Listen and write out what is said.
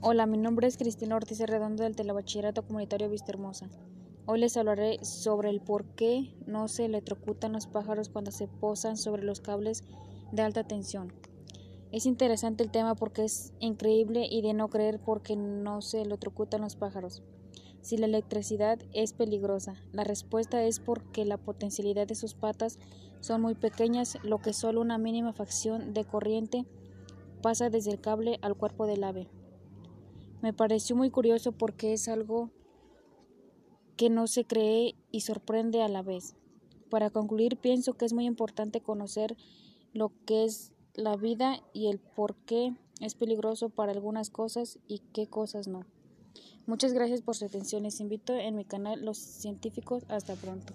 Hola, mi nombre es Cristina Ortiz Redondo del Telebachillerato Comunitario Vista Hermosa. Hoy les hablaré sobre el por qué no se electrocutan los pájaros cuando se posan sobre los cables de alta tensión. Es interesante el tema porque es increíble y de no creer por qué no se electrocutan los pájaros. Si la electricidad es peligrosa, la respuesta es porque la potencialidad de sus patas son muy pequeñas, lo que solo una mínima fracción de corriente pasa desde el cable al cuerpo del ave. Me pareció muy curioso porque es algo que no se cree y sorprende a la vez. Para concluir, pienso que es muy importante conocer lo que es la vida y el por qué es peligroso para algunas cosas y qué cosas no. Muchas gracias por su atención. Les invito en mi canal Los Científicos. Hasta pronto.